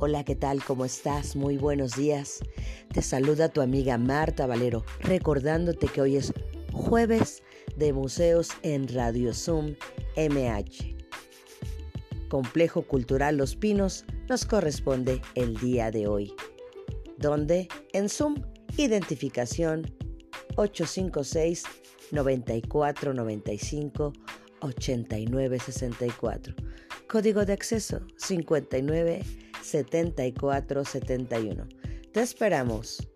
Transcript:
Hola, ¿qué tal? ¿Cómo estás? Muy buenos días. Te saluda tu amiga Marta Valero, recordándote que hoy es jueves de museos en Radio Zoom MH. Complejo Cultural Los Pinos nos corresponde el día de hoy. ¿Dónde? En Zoom, identificación 856 9495 8964. Código de acceso 59 74 71. Te esperamos.